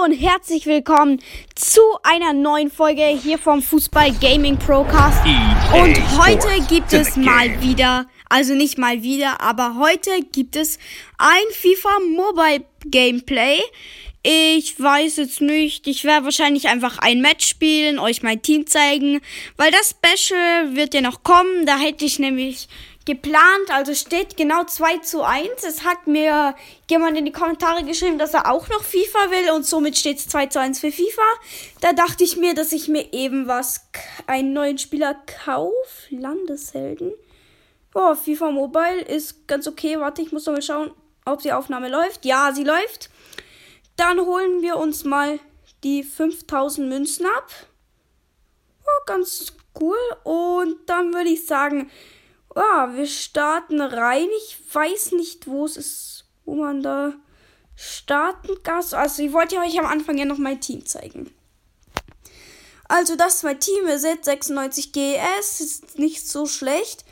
Hallo und herzlich willkommen zu einer neuen Folge hier vom Fußball Gaming Procast. Und heute gibt es mal wieder, also nicht mal wieder, aber heute gibt es ein FIFA Mobile Gameplay. Ich weiß jetzt nicht, ich werde wahrscheinlich einfach ein Match spielen, euch mein Team zeigen, weil das Special wird ja noch kommen. Da hätte ich nämlich geplant, also steht genau 2 zu 1. Es hat mir jemand in die Kommentare geschrieben, dass er auch noch FIFA will und somit steht es 2 zu 1 für FIFA. Da dachte ich mir, dass ich mir eben was, einen neuen Spieler kaufe. Landeshelden. Oh, FIFA Mobile ist ganz okay. Warte, ich muss noch mal schauen, ob die Aufnahme läuft. Ja, sie läuft. Dann holen wir uns mal die 5000 Münzen ab. Oh, ganz cool. Und dann würde ich sagen, ja, wir starten rein. Ich weiß nicht, wo es ist, wo man da starten kann. Also, ich wollte euch am Anfang ja noch mein Team zeigen. Also, das ist mein Team. Ihr seht 96 GS. Ist nicht so schlecht.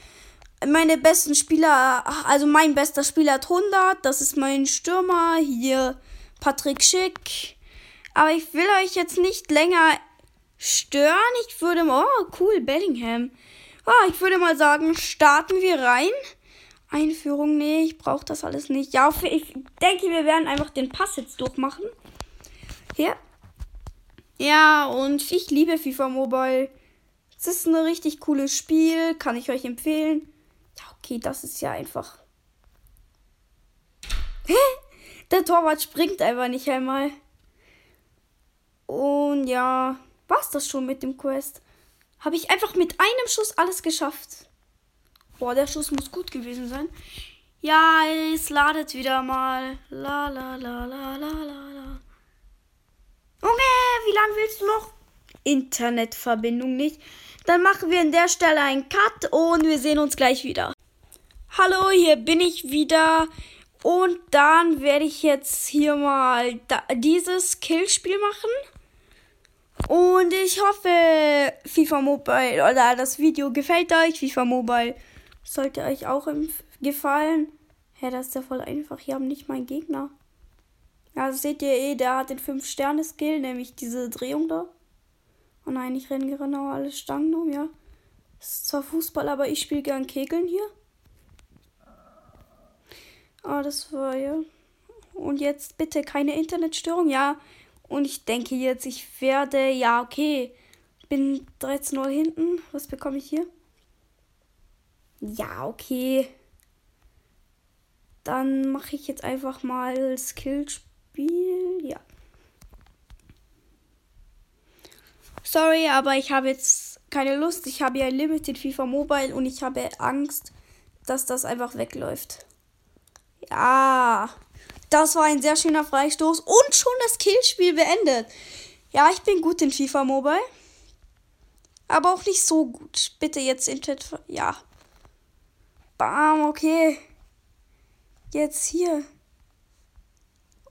Meine besten Spieler, also mein bester Spieler hat 100. Das ist mein Stürmer. Hier Patrick Schick. Aber ich will euch jetzt nicht länger stören. Ich würde, oh, cool, Bellingham. Ah, ich würde mal sagen, starten wir rein. Einführung, nee, ich brauche das alles nicht. Ja, ich denke, wir werden einfach den Pass jetzt durchmachen. Hier. Ja, und ich liebe FIFA Mobile. Es ist ein richtig cooles Spiel, kann ich euch empfehlen. Ja, okay, das ist ja einfach. Der Torwart springt einfach nicht einmal. Und ja, war's das schon mit dem Quest? habe ich einfach mit einem Schuss alles geschafft. Boah, der Schuss muss gut gewesen sein. Ja, es ladet wieder mal. La la la la la la la. Okay, wie lange willst du noch? Internetverbindung nicht. Dann machen wir an der Stelle einen Cut und wir sehen uns gleich wieder. Hallo, hier bin ich wieder. Und dann werde ich jetzt hier mal dieses Killspiel machen. Und ich hoffe, FIFA Mobile oder das Video gefällt euch. FIFA Mobile sollte euch auch gefallen. Hä, hey, das ist ja voll einfach. Hier haben nicht mein Gegner. Ja, seht ihr eh, der hat den 5-Sterne-Skill, nämlich diese Drehung da. Oh nein, ich renne genau alle Stangen um, ja. Das ist zwar Fußball, aber ich spiele gern Kegeln hier. Ah, oh, das war ja. Und jetzt bitte keine Internetstörung. Ja, und ich denke jetzt, ich werde, ja, okay, bin 13 Uhr hinten. Was bekomme ich hier? Ja, okay. Dann mache ich jetzt einfach mal Skillspiel. Ja. Sorry, aber ich habe jetzt keine Lust. Ich habe ja Limited FIFA Mobile und ich habe Angst, dass das einfach wegläuft. Ja. Das war ein sehr schöner Freistoß und schon das Killspiel beendet. Ja, ich bin gut in FIFA Mobile. Aber auch nicht so gut. Bitte jetzt in Chat. Ja. Bam, okay. Jetzt hier.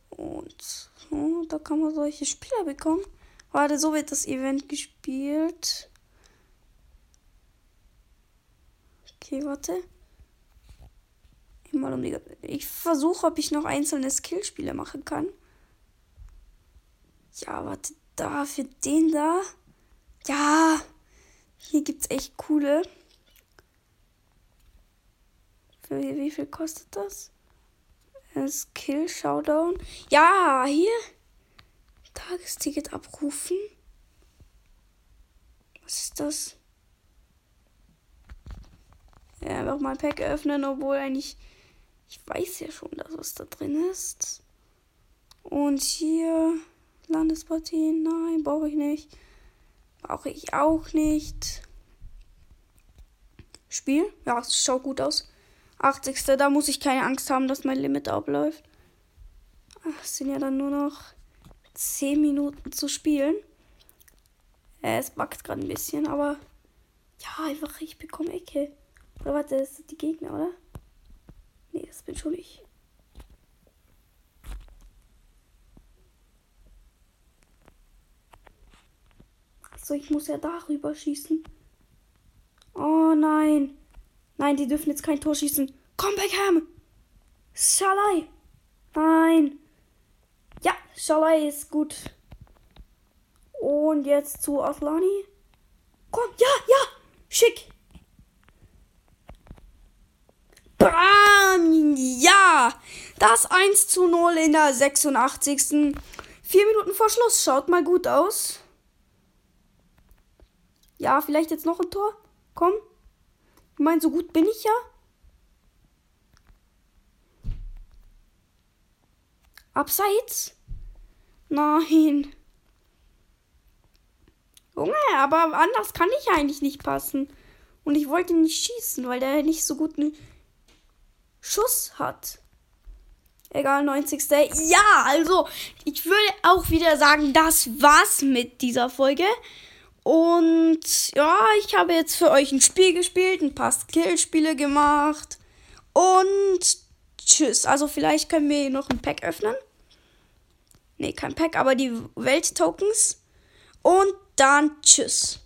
Und oh, da kann man solche Spieler bekommen. Warte, so wird das Event gespielt. Okay, warte mal um die. Ich versuche, ob ich noch einzelne Skillspiele machen kann. Ja, warte, da für den da. Ja, hier gibt's echt coole. Für wie viel kostet das? Skill Showdown. Ja, hier. Tagesticket abrufen. Was ist das? Ja, einfach mal Pack öffnen, obwohl eigentlich ich weiß ja schon, dass was da drin ist. Und hier Landespartien, nein, brauche ich nicht. Brauche ich auch nicht. Spiel, ja, es schaut gut aus. 80. Da muss ich keine Angst haben, dass mein Limit abläuft. Es sind ja dann nur noch 10 Minuten zu spielen. Äh, es backt gerade ein bisschen, aber ja, einfach, ich bekomme Ecke. Oder warte, das sind die Gegner, oder? Nee, das bin schon ich. So, ich muss ja darüber schießen. Oh nein. Nein, die dürfen jetzt kein Tor schießen. Komm, Beckham! Schalai! Nein! Ja, Schalai ist gut. Und jetzt zu Aslani. Komm, ja, ja, schick. Bam, ja, das 1 zu 0 in der 86. Vier Minuten vor Schluss. Schaut mal gut aus. Ja, vielleicht jetzt noch ein Tor. Komm. Ich meine, so gut bin ich ja. Abseits? Nein. Junge, aber anders kann ich eigentlich nicht passen. Und ich wollte nicht schießen, weil der nicht so gut einen Schuss hat. Egal, 90. Ja, also, ich würde auch wieder sagen, das war's mit dieser Folge. Und ja, ich habe jetzt für euch ein Spiel gespielt, ein paar Skillspiele gemacht. Und tschüss. Also vielleicht können wir noch ein Pack öffnen. Ne, kein Pack, aber die Welttokens. Und dann tschüss.